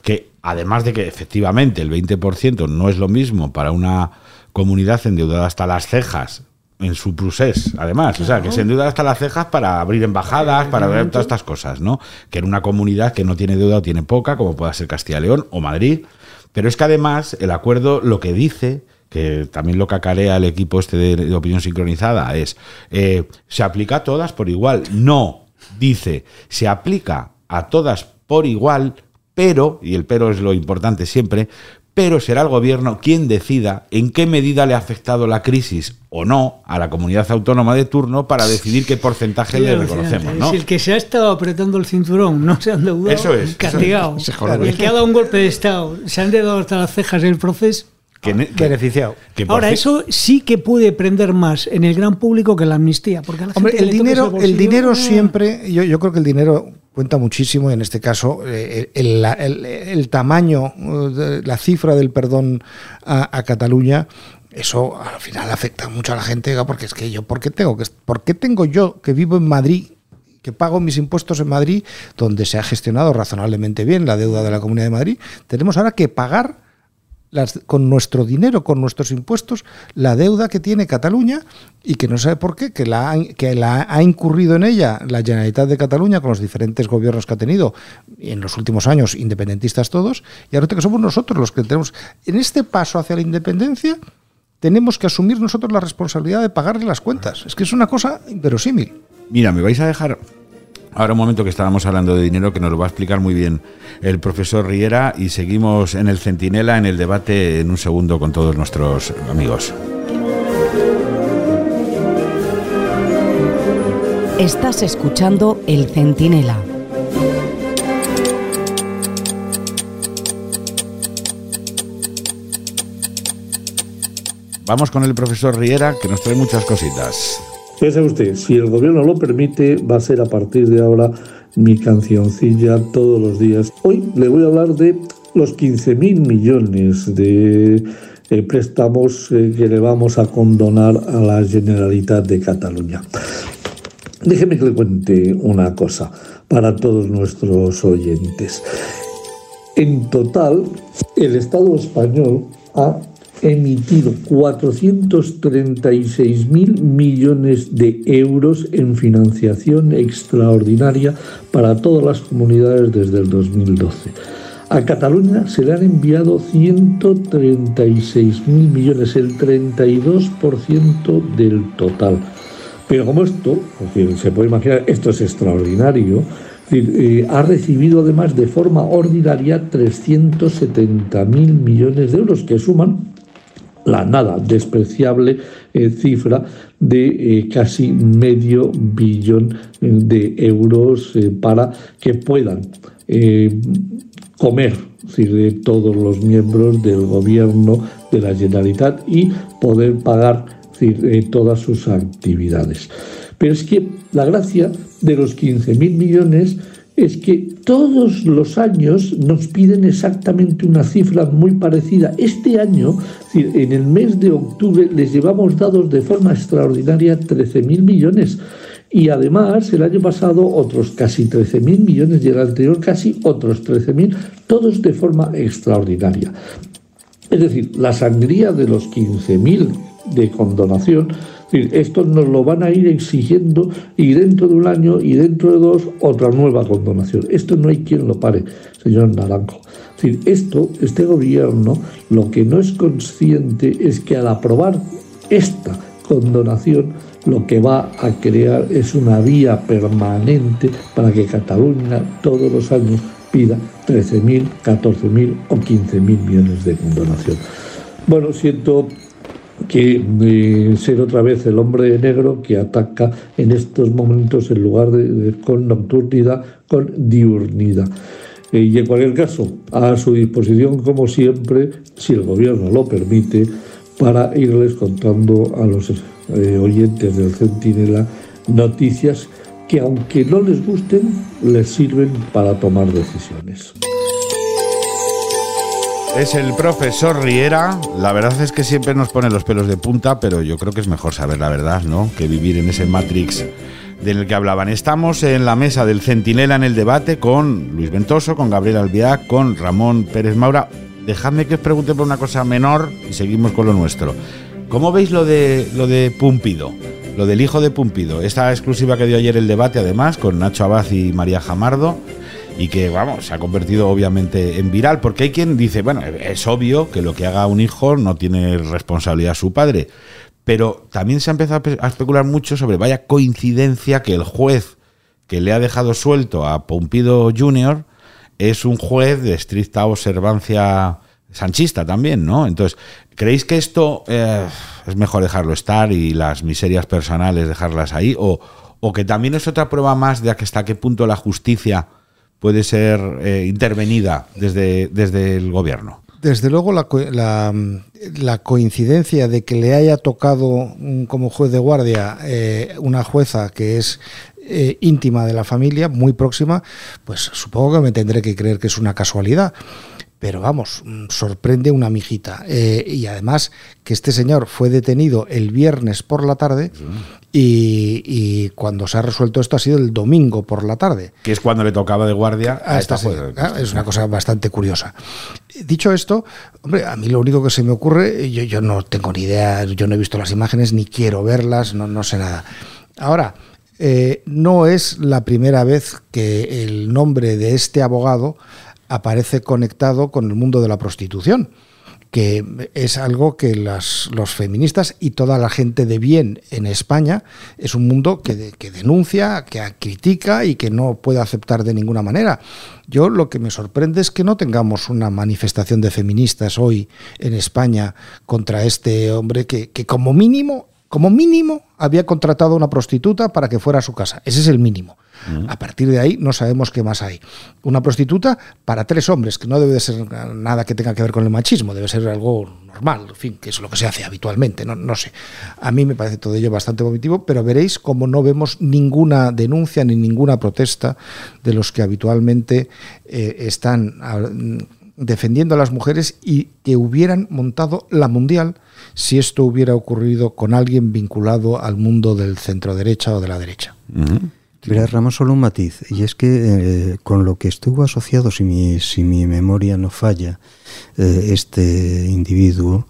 que además de que efectivamente el 20% no es lo mismo para una comunidad endeudada hasta las cejas en su procés, además, o sea, que se endeuda hasta las cejas para abrir embajadas, para ver todas estas cosas, ¿no? Que en una comunidad que no tiene deuda o tiene poca, como pueda ser Castilla y León o Madrid, pero es que además el acuerdo lo que dice que también lo cacarea el equipo este de, opinión sincronizada, es, eh, ¿se aplica a todas por igual? No, dice, se aplica a todas por igual, pero, y el pero es lo importante siempre, pero será el gobierno quien decida en qué medida le ha afectado la crisis o no a la comunidad autónoma de turno para decidir qué porcentaje le reconocemos. ¿no? Si el que se ha estado apretando el cinturón no se ha endeudado, eso es, castigado. el que ha dado un golpe de Estado se ha endeudado hasta las cejas en el proceso. Que, beneficiado. Ahora, eso sí que puede prender más en el gran público que la amnistía. Porque Hombre, el dinero, el dinero siempre, yo, yo creo que el dinero cuenta muchísimo, en este caso, eh, el, tamaño, eh, la cifra del perdón a, Cataluña eso al final afecta mucho a la gente, porque es que yo, ¿por qué tengo que, por qué tengo yo que vivo en Madrid, que pago mis impuestos en Madrid, donde se ha gestionado razonablemente bien la deuda de la Comunidad de Madrid, tenemos ahora que pagar con nuestro dinero, con nuestros impuestos, la deuda que tiene Cataluña y que no sabe por qué, que la, que la ha incurrido en ella la Generalitat de Cataluña con los diferentes gobiernos que ha tenido en los últimos años, independentistas todos, y ahora que somos nosotros los que tenemos, en este paso hacia la independencia, tenemos que asumir nosotros la responsabilidad de pagarle las cuentas. Es que es una cosa inverosímil. Mira, me vais a dejar Ahora un momento que estábamos hablando de dinero que nos lo va a explicar muy bien el profesor Riera y seguimos en el Centinela en el debate en un segundo con todos nuestros amigos. Estás escuchando El Centinela. Vamos con el profesor Riera que nos trae muchas cositas. Fíjese usted, si el gobierno lo permite, va a ser a partir de ahora mi cancioncilla todos los días. Hoy le voy a hablar de los 15.000 millones de eh, préstamos eh, que le vamos a condonar a la Generalitat de Cataluña. Déjeme que le cuente una cosa para todos nuestros oyentes. En total, el Estado español ha emitido 436 mil millones de euros en financiación extraordinaria para todas las comunidades desde el 2012. A Cataluña se le han enviado 136 mil millones, el 32% del total. Pero como esto, se puede imaginar, esto es extraordinario, eh, ha recibido además de forma ordinaria 370 mil millones de euros que suman la nada despreciable eh, cifra de eh, casi medio billón eh, de euros para que puedan comer todos los miembros del gobierno de la Generalitat y poder pagar todas sus actividades. Pero es que la gracia de los 15.000 millones es que todos los años nos piden exactamente una cifra muy parecida. Este año, en el mes de octubre, les llevamos dados de forma extraordinaria 13.000 millones. Y además, el año pasado, otros casi 13.000 millones y el anterior casi otros 13.000, todos de forma extraordinaria. Es decir, la sangría de los 15.000 de condonación esto nos lo van a ir exigiendo y dentro de un año y dentro de dos otra nueva condonación. Esto no hay quien lo pare, señor Naranjo. esto, este gobierno lo que no es consciente es que al aprobar esta condonación lo que va a crear es una vía permanente para que Cataluña todos los años pida 13.000, 14.000 o 15.000 millones de condonación. Bueno, siento que ser otra vez el hombre negro que ataca en estos momentos en lugar de, con nocturnidad, con diurnidad. Eh, y en cualquier caso, a su disposición, como siempre, si el gobierno lo permite, para irles contando a los eh, oyentes del Centinela noticias que, aunque no les gusten, les sirven para tomar decisiones. Es el profesor Riera. La verdad es que siempre nos pone los pelos de punta, pero yo creo que es mejor saber la verdad, ¿no? Que vivir en ese Matrix del que hablaban. Estamos en la mesa del Centinela en el debate con Luis Ventoso, con Gabriel Albiac, con Ramón Pérez Maura. Dejadme que os pregunte por una cosa menor y seguimos con lo nuestro. ¿Cómo veis lo de, lo de Pumpido? Lo del hijo de Pumpido. Esta exclusiva que dio ayer el debate, además, con Nacho Abad y María Jamardo y que, vamos, se ha convertido obviamente en viral, porque hay quien dice, bueno, es obvio que lo que haga un hijo no tiene responsabilidad su padre, pero también se ha empezado a especular mucho sobre, vaya coincidencia, que el juez que le ha dejado suelto a Pompido Jr. es un juez de estricta observancia sanchista también, ¿no? Entonces, ¿creéis que esto eh, es mejor dejarlo estar y las miserias personales dejarlas ahí? O, o que también es otra prueba más de hasta qué punto la justicia puede ser eh, intervenida desde, desde el gobierno? Desde luego la, la, coincidencia de que le haya tocado como juez de guardia eh, una jueza que es eh, íntima de la familia, muy próxima, pues supongo que me tendré que creer que es una casualidad pero vamos, mm, sorprende una mijita. Eh, y además que este señor fue detenido el viernes por la tarde y, cuando se ha resuelto esto ha sido el domingo por la tarde. Que es cuando le tocaba de guardia a, esta ah, Es una cosa bastante curiosa. Dicho esto, hombre, a mí lo único que se me ocurre, yo, yo no tengo ni idea, yo no he visto las imágenes ni quiero verlas, no, no sé nada. Ahora, eh, no es la primera vez que el nombre de este abogado aparece conectado con el mundo de la prostitución que es algo que las, los feministas y toda la gente de bien en España es un mundo que, que, denuncia, que critica y que no puede aceptar de ninguna manera. Yo lo que me sorprende es que no tengamos una manifestación de feministas hoy en España contra este hombre que, que como mínimo, como mínimo, había contratado a una prostituta para que fuera a su casa. Ese es el mínimo. A partir de ahí no sabemos qué más hay. Una prostituta para tres hombres, que no debe de ser nada que tenga que ver con el machismo, debe ser algo normal, en fin, que es lo que se hace habitualmente, no, no sé. A mí me parece todo ello bastante vomitivo, pero veréis como no vemos ninguna denuncia ni ninguna protesta de los que habitualmente eh, están ah, defendiendo a las mujeres y que hubieran montado la mundial si esto hubiera ocurrido con alguien vinculado al mundo del centro derecha o de la derecha. Mira, Ramos, solo un matiz, y es que eh, con lo que estuvo asociado, si mi, si mi memoria no falla, eh, este individuo,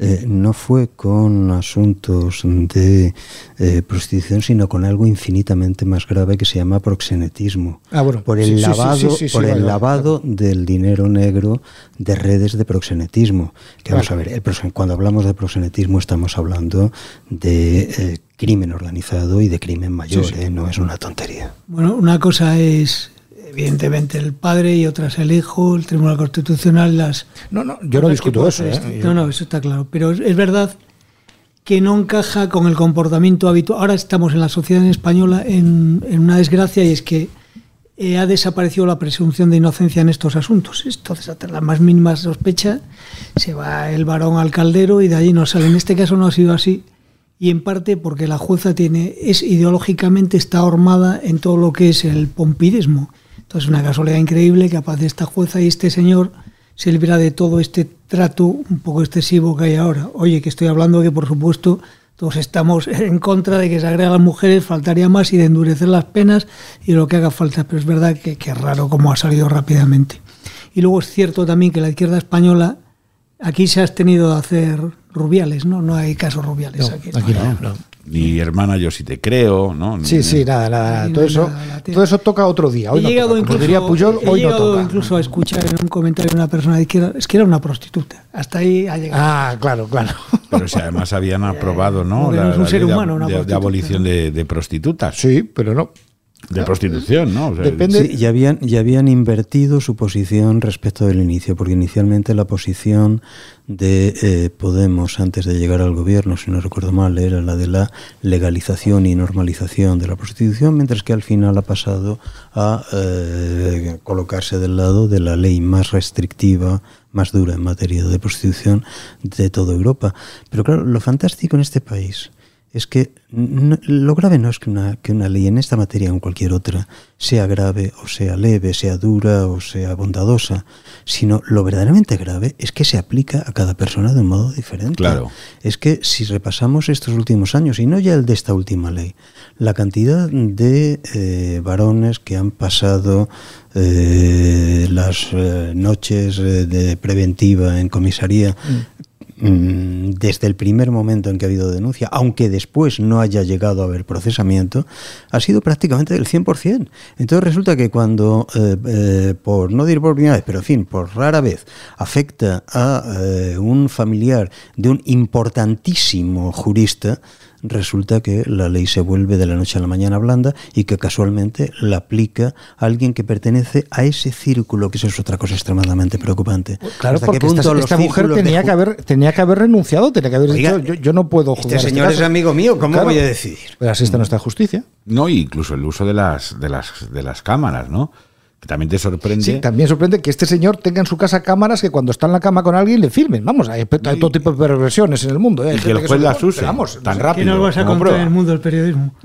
eh, no fue con asuntos de eh, prostitución, sino con algo infinitamente más grave que se llama proxenetismo. Ah, bueno, por el lavado, por el lavado del dinero negro de redes de proxenetismo. Que vamos a ver, cuando hablamos de proxenetismo estamos hablando de eh, crimen organizado y de crimen mayor, no es una tontería. Bueno, una cosa es evidentemente el padre y otras el hijo, el Tribunal Constitucional, las... No, no, yo no discuto eso. ¿eh? No, no, eso está claro. Pero es verdad que no encaja con el comportamiento habitual. Ahora estamos en la sociedad española en, una desgracia y es que eh, ha desaparecido la presunción de inocencia en estos asuntos. Entonces, hasta la más mínima sospecha, se va el varón al caldero y de allí no sale. En este caso no ha sido así y en parte porque la jueza tiene es ideológicamente está hormada en todo lo que es el pompidismo entonces, una casualidad increíble que aparte de esta jueza y este señor se libera de todo este trato un poco excesivo que hay ahora. Oye, que estoy hablando que, por supuesto, todos estamos en contra de que se agregue a las mujeres, faltaría más y de endurecer las penas y lo que haga falta, pero es verdad que, es raro cómo ha salido rápidamente. Y luego es cierto también que la izquierda española, aquí se ha tenido de hacer rubiales, ¿no? No hay casos rubiales aquí. Aquí no ni hermana yo sí te creo, ¿no? Sí, sí, nada, nada. todo, eso, todo eso toca otro día. Hoy he llegado incluso, diría Puyol, hoy no toca. incluso a escuchar en un comentario de una persona de izquierda, es que era una prostituta. Hasta ahí ha llegado. Ah, claro, claro. Pero si además habían aprobado, ¿no? La, un ser humano, de, de, abolición de, de prostitutas. Sí, pero no. De prostitución, ¿no? Depende. ya, habían, ya habían invertido su posición respecto del inicio, porque inicialmente la posición de eh, Podemos antes de llegar al gobierno, si no recuerdo mal, era la de la legalización y normalización de la prostitución, mientras que al final ha pasado a eh, colocarse del lado de la ley más restrictiva, más dura en materia de prostitución de toda Europa. Pero claro, lo fantástico en este país es que lo grave no es que una, que una ley en esta materia o en cualquier otra sea grave o sea leve, sea dura o sea bondadosa, sino lo verdaderamente grave es que se aplica a cada persona de un modo diferente. Claro. Es que si repasamos estos últimos años, y no ya el de esta última ley, la cantidad de eh, varones que han pasado eh, las eh, noches de preventiva en comisaría mm. Desde el primer momento en que ha habido denuncia, aunque después no haya llegado a haber procesamiento, ha sido prácticamente del 100%. Entonces resulta que cuando, eh, eh, por no decir por primera vez, pero en fin, por rara vez, afecta a eh, un familiar de un importantísimo jurista, resulta que la ley se vuelve de la noche a la mañana blanda y que casualmente la aplica alguien que pertenece a ese círculo, que eso es otra cosa extremadamente preocupante. Claro, porque esta, mujer tenía que, haber, tenía que haber renunciado, tenía que haber dicho, yo, no puedo este jugar. Este señor es amigo mío, ¿cómo voy a decidir? Pero así está nuestra justicia. No, incluso el uso de las, de las, de las cámaras, ¿no? También te sorprende. Sí, también sorprende que este señor tenga en su casa cámaras que cuando está en la cama con alguien le filmen. Vamos, hay, todo tipo de perversiones en el mundo. ¿eh? Y que el juez las use vamos, tan rápido. ¿Qué nos vas a contar en el mundo del periodismo?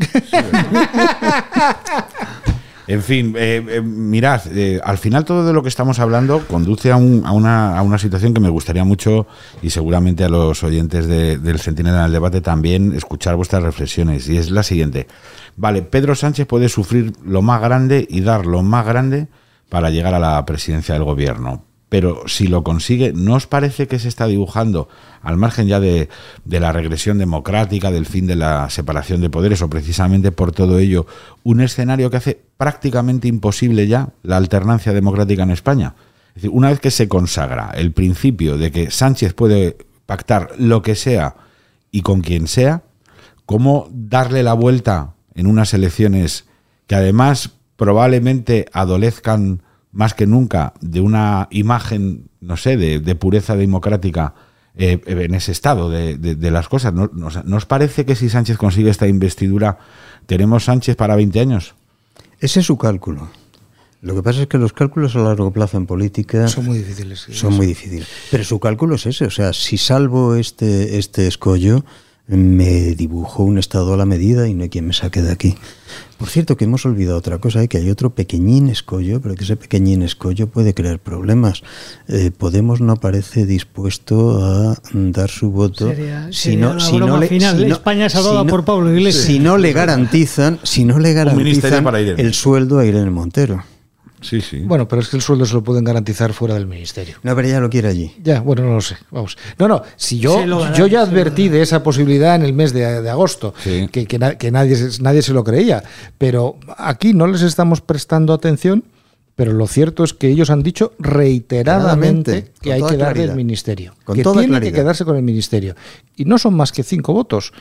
En fin, eh, eh, mirad, eh, al final todo de lo que estamos hablando conduce a, una, a, una, situación que me gustaría mucho y seguramente a los oyentes del Centinela en el debate también escuchar vuestras reflexiones. Y es la siguiente. Vale, Pedro Sánchez puede sufrir lo más grande y dar lo más grande para llegar a la presidencia del gobierno pero si lo consigue, ¿no os parece que se está dibujando, al margen ya de, la regresión democrática, del fin de la separación de poderes, o precisamente por todo ello, un escenario que hace prácticamente imposible ya la alternancia democrática en España? Es decir, una vez que se consagra el principio de que Sánchez puede pactar lo que sea y con quien sea, ¿cómo darle la vuelta en unas elecciones que además probablemente adolezcan más que nunca de una imagen, no sé, de, pureza democrática eh, en ese estado de, las cosas. ¿No, os parece que si Sánchez consigue esta investidura, tenemos Sánchez para 20 años? Ese es su cálculo. Lo que pasa es que los cálculos a largo plazo en política son muy difíciles. son muy difíciles. Pero su cálculo es ese. O sea, si salvo este, este escollo, me dibujo un estado a la medida y no hay quien me saque de aquí. Por cierto, que hemos olvidado otra cosa, ¿eh? que hay otro pequeñín escollo, pero que ese pequeñín escollo puede crear problemas. Eh, Podemos no parece dispuesto a dar su voto si no, si no le, España por Pablo Iglesias. Si no le garantizan, si no le garantizan el sueldo a Irene Montero. Sí, sí. Bueno, pero es que el sueldo se lo pueden garantizar fuera del ministerio. No, pero ya lo quiere allí. Ya, bueno, no lo sé. Vamos. No, no, si yo, yo ya advertí de esa posibilidad en el mes de, agosto, que, que, nadie, nadie se lo creía, pero aquí no les estamos prestando atención. Pero lo cierto es que ellos han dicho reiteradamente que hay que darle el ministerio. que tiene que quedarse con el ministerio. Y no son más que cinco votos.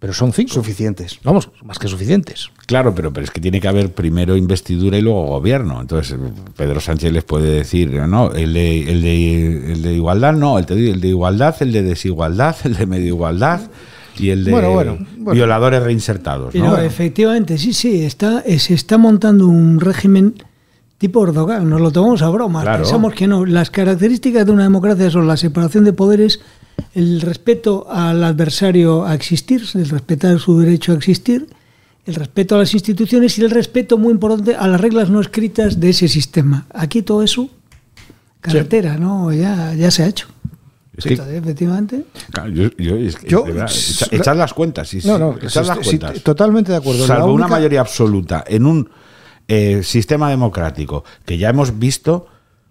Pero son cinco. Suficientes. Vamos, más que suficientes. Claro, pero, pero es que tiene que haber primero investidura y luego gobierno. Entonces, Pedro Sánchez les puede decir, no, el de, el de, el de igualdad no, el de, el de igualdad, el de desigualdad, el de medio igualdad y el de violadores reinsertados. ¿no? efectivamente, sí, sí, está, se está montando un régimen tipo Erdogan, nos lo tomamos a broma. Pensamos que no. Las características de una democracia son la separación de poderes el respeto al adversario a existir, el respetar su derecho a existir, el respeto a las instituciones y el respeto, muy importante, a las reglas no escritas de ese sistema. Aquí todo eso, carretera, ¿no? Ya, ya se ha hecho. efectivamente. yo, echad las cuentas. no, no, las cuentas. totalmente de acuerdo. Salvo una mayoría absoluta en un eh, sistema democrático que ya hemos visto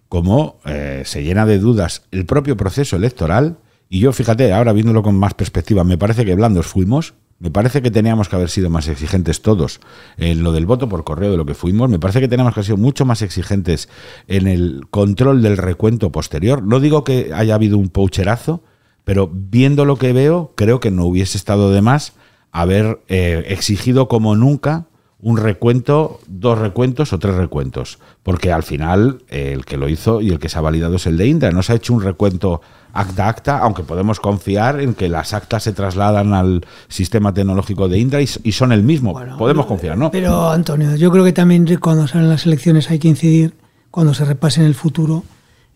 cómo eh, se llena de dudas el propio proceso electoral y yo, fíjate, ahora viéndolo con más perspectiva, me parece que blandos fuimos, me parece que teníamos que haber sido más exigentes todos en lo del voto por correo de lo que fuimos. Me parece que teníamos que haber sido mucho más exigentes en el control del recuento posterior. No digo que haya habido un poucherazo, pero viendo lo que veo, creo que no hubiese estado de más haber eh, exigido como nunca un recuento, dos recuentos o tres recuentos. Porque al final eh, el que lo hizo y el que se ha validado es el de Indra. No se ha hecho un recuento acta acta, aunque podemos confiar en que las actas se trasladan al sistema tecnológico de Indra y, son el mismo. podemos confiar, ¿no? Pero Antonio, yo creo que también cuando salen las elecciones hay que incidir, cuando se repase en el futuro,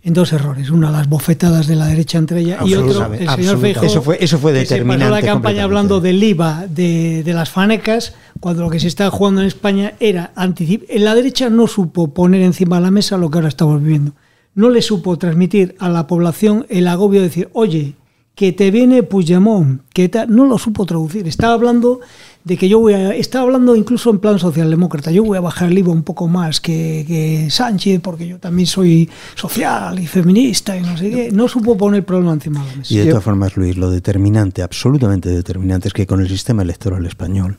en dos errores. Una, las bofetadas de la derecha entre ella y otro, el señor Feijóo, Eso fue, eso fue determinante. se pasó la campaña hablando del IVA, de, de las fanecas, cuando lo que se estaba jugando en España era anticipar. La derecha no supo poner encima de la mesa lo que ahora estamos viviendo. No le supo transmitir a la población el agobio de decir, oye, que te viene Puigdemont, que. No lo supo traducir. Estaba hablando de que yo voy a. Estaba hablando incluso en plan socialdemócrata. Yo voy a bajar el IVA un poco más que, que Sánchez, porque yo también soy social y feminista y no sé qué. No supo poner el problema encima de la mesa. Y de todas formas, Luis, lo determinante, absolutamente determinante, es que con el sistema electoral español,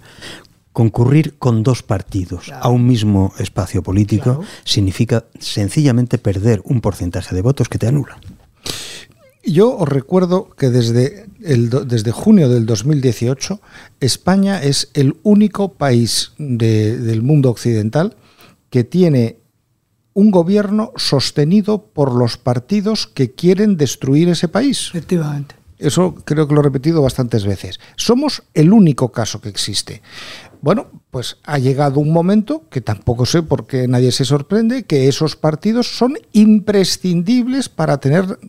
concurrir con dos partidos a un mismo espacio político significa sencillamente perder un porcentaje de votos que te anulan. Yo os recuerdo que desde, el, desde junio del 2018 España es el único país de- del mundo occidental que tiene un gobierno sostenido por los partidos que quieren destruir ese país. Efectivamente. Eso creo que lo he repetido bastantes veces. Somos el único caso que existe. Bueno, pues ha llegado un momento que tampoco sé por qué nadie se sorprende, que esos partidos son imprescindibles para tener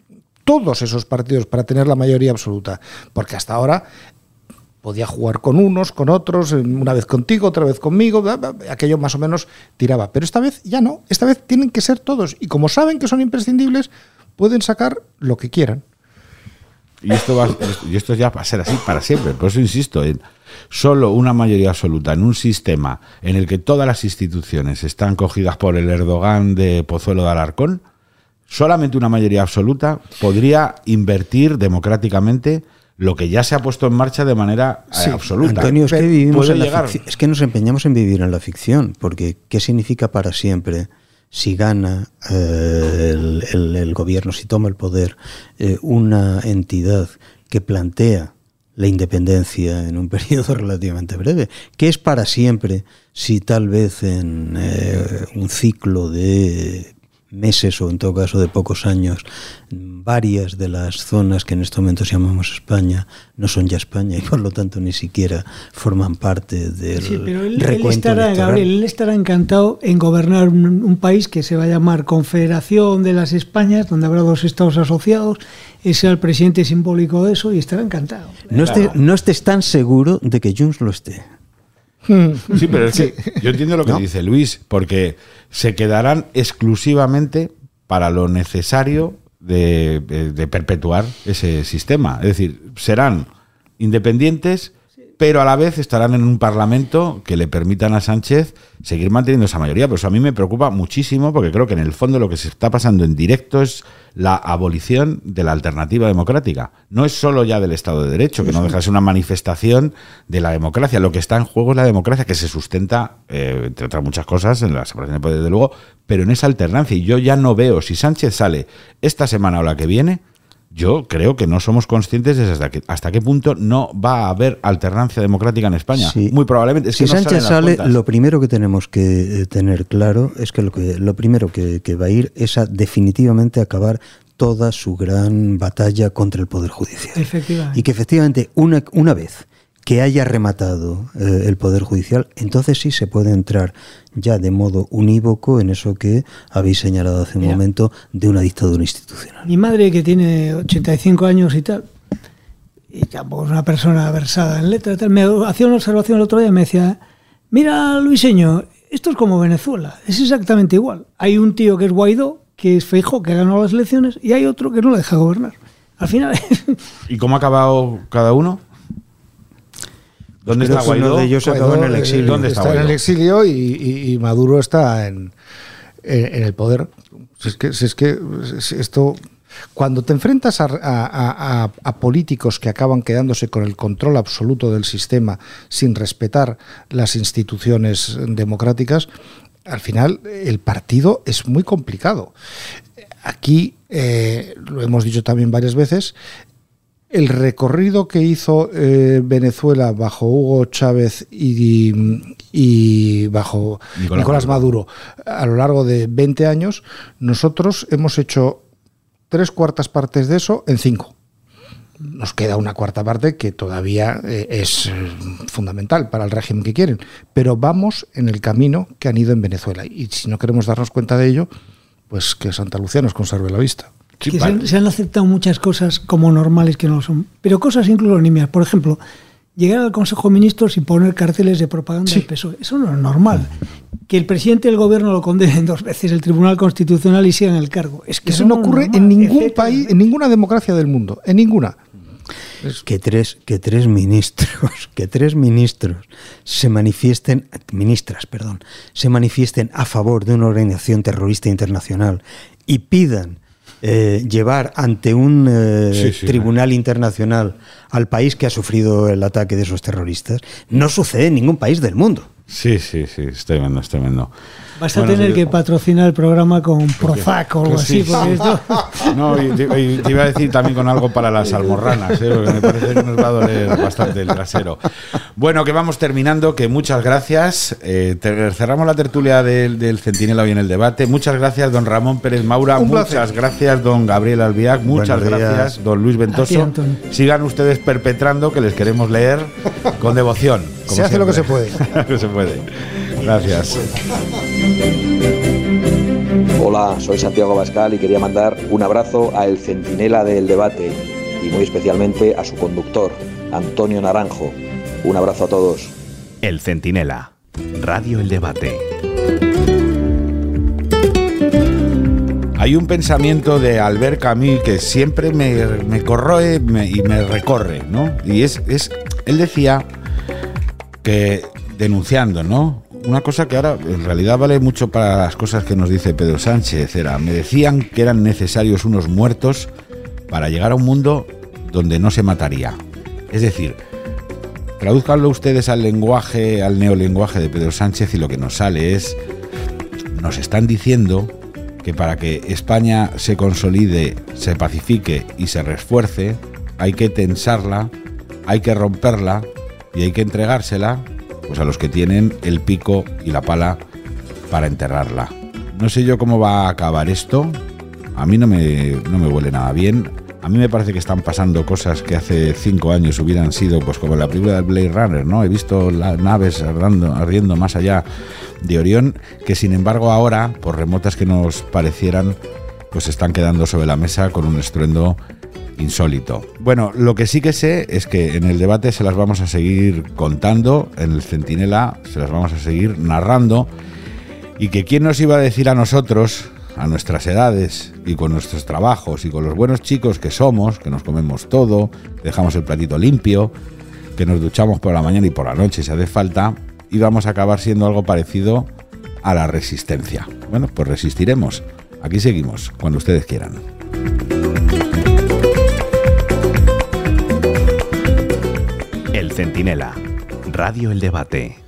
todos esos partidos, para tener la mayoría absoluta. Porque hasta ahora podía jugar con unos, con otros, una vez contigo, otra vez conmigo, aquello más o menos tiraba. Pero esta vez ya no, esta vez tienen que ser todos. Y como saben que son imprescindibles, pueden sacar lo que quieran. Y esto, va, y esto ya va a ser así para siempre. Por eso insisto, en solo una mayoría absoluta en un sistema en el que todas las instituciones están cogidas por el Erdogan de Pozuelo de Alarcón, solamente una mayoría absoluta podría invertir democráticamente lo que ya se ha puesto en marcha de manera eh, Sí, absoluta. Antonio, es que, vivimos en la es que nos empeñamos en vivir en la ficción, porque ¿qué significa para siempre si gana eh, el, el- el gobierno, si toma el poder eh, una entidad que plantea la independencia en un periodo relativamente breve? ¿Qué es para siempre si tal vez en eh, un ciclo de meses o en todo caso de pocos años, varias de las zonas que en estos momentos llamamos España no son ya España y por lo tanto ni siquiera forman parte del Sí, pero él, él recuento estará, electoral. Gabriel, él estará encantado en gobernar un, un país que se va a llamar Confederación de las Españas, donde habrá dos estados asociados. Él será el presidente simbólico de eso y estará encantado. No, estés, no estés tan seguro de que Junts lo esté. Sí, pero es que yo entiendo lo que ¿No? dice Luis, porque se quedarán exclusivamente para lo necesario de, de- de perpetuar ese sistema. Es decir, serán independientes, pero a la vez estarán en un parlamento que le permitan a Sánchez seguir manteniendo esa mayoría. Pero eso a mí me preocupa muchísimo, porque creo que en el fondo lo que se está pasando en directo es la abolición de la alternativa democrática. No es solo ya del Estado de Derecho, que no deja de ser una manifestación de la democracia. Lo que está en juego es la democracia, que se sustenta, eh, entre otras muchas cosas, en la separación de poderes, desde luego, pero en esa alternancia. Y yo ya no veo, si Sánchez sale esta semana o la que viene, yo creo que no somos conscientes de hasta qué, hasta qué punto no va a haber alternancia democrática en España. Sí. Muy probablemente. Es si que no Sánchez sale, cuentas. lo primero que tenemos que eh, tener claro es que lo, que, lo primero que, que va a ir es a definitivamente acabar toda su gran batalla contra el Poder Judicial. Efectivamente. Y que efectivamente una, una vez que haya rematado eh, el Poder Judicial, entonces sí se puede entrar ya de modo unívoco en eso que habéis señalado hace un Mira. momento de una dictadura institucional. Mi madre, que tiene 85 años y tal, y tampoco es una persona versada en letras, tal, me hacía una observación el otro día y me decía, mira Luiseño, esto es como Venezuela, es exactamente igual. Hay un tío que es Guaidó, que es Feijóo, que ha ganado las elecciones, y hay otro que no le deja gobernar. Al final, ¿Y cómo ha acabado cada uno? ¿Dónde está uno Guaidó? de ellos en el eh, exilio. ¿Dónde está está en el exilio y, y- y Maduro está en, en- en el poder. Si es que, si es que si esto. Cuando te enfrentas a, a- a- a- a políticos que acaban quedándose con el control absoluto del sistema sin respetar las instituciones democráticas, al final el partido es muy complicado. Aquí, eh, lo hemos dicho también varias veces, el recorrido que hizo eh, Venezuela bajo Hugo Chávez y, y bajo Nicolás Nicolás, Maduro a lo largo de 20 años, nosotros hemos hecho tres cuartas partes de eso en cinco. Nos queda una cuarta parte que todavía eh, es eh, fundamental para el régimen que quieren, pero vamos en el camino que han ido en Venezuela. Y si no queremos darnos cuenta de ello, pues que Santa Lucía nos conserve la vista. Que se han, se han aceptado muchas cosas como normales que no lo son, pero cosas incluso nimias. Por ejemplo, llegar al Consejo de Ministros y poner carteles de propaganda del PSOE. Eso no es normal. Que el presidente del gobierno lo condene dos veces el Tribunal Constitucional y siga en el cargo. Es que Eso no ocurre en ningún país, en ninguna democracia del mundo, en ninguna. Que tres, que tres ministros, que tres ministros se manifiesten, ministras, perdón, se manifiesten a favor de una organización terrorista internacional y pidan eh, llevar ante un eh, Sí, sí, tribunal internacional al país que ha sufrido el ataque de esos terroristas, no sucede en ningún país del mundo. Sí, sí, sí, es tremendo, es tremendo. Vas a Bueno, tener que patrocinar el programa con Prozac o algo así. Porque esto... No, y te, y te iba a decir también con algo para las almorranas, ¿eh? porque me parece que nos va a doler bastante el trasero. Bueno, que vamos terminando, que muchas gracias. Eh, te- cerramos la tertulia del, del Centinela hoy en el debate. Muchas gracias, don Ramón Pérez Maura. Un placer. muchas gracias, don Gabriel Albiac. Muchas Buenos días. gracias, don Luis ti, Ventoso. Sigan ustedes perpetrando, que les queremos leer con devoción. como Se hace lo que se Lo que se puede. Gracias. Hola, soy Santiago Bascal y quería mandar un abrazo a el centinela del debate y muy especialmente a su conductor, Antonio Naranjo. Un abrazo a todos. El Centinela. Radio El Debate. Hay un pensamiento de Albert Camus que siempre me, me corroe me- y me recorre, ¿no? Y es, es, él decía que denunciando, ¿no? Una cosa que ahora en realidad vale mucho para las cosas que nos dice Pedro Sánchez, era, me decían que eran necesarios unos muertos para llegar a un mundo donde no se mataría. Es decir, traduzcanlo ustedes al lenguaje, al neolenguaje de Pedro Sánchez y lo que nos sale es, nos están diciendo que para que España se consolide, se pacifique y se refuerce, hay que tensarla, hay que romperla y hay que entregársela pues a los que tienen el pico y la pala para enterrarla. No sé yo cómo va a acabar esto. A mí no me, no me huele nada bien. A mí me parece que están pasando cosas que hace cinco años hubieran sido, pues como en la película del Blade Runner, ¿no? He visto las naves ardiendo, ardiendo más allá de Orión, que sin embargo ahora, por remotas que nos parecieran, pues están quedando sobre la mesa con un estruendo insólito. Bueno, lo que sí que sé es que en el debate se las vamos a seguir contando, en el Centinela se las vamos a seguir narrando, y que quién nos iba a decir a nosotros, a nuestras edades y con nuestros trabajos y con los buenos chicos que somos, que nos comemos todo, dejamos el platito limpio, que nos duchamos por la mañana y por la noche si hace falta, íbamos a acabar siendo algo parecido a la resistencia. Bueno, pues resistiremos. Aquí seguimos, cuando ustedes quieran. Centinela. Radio El Debate.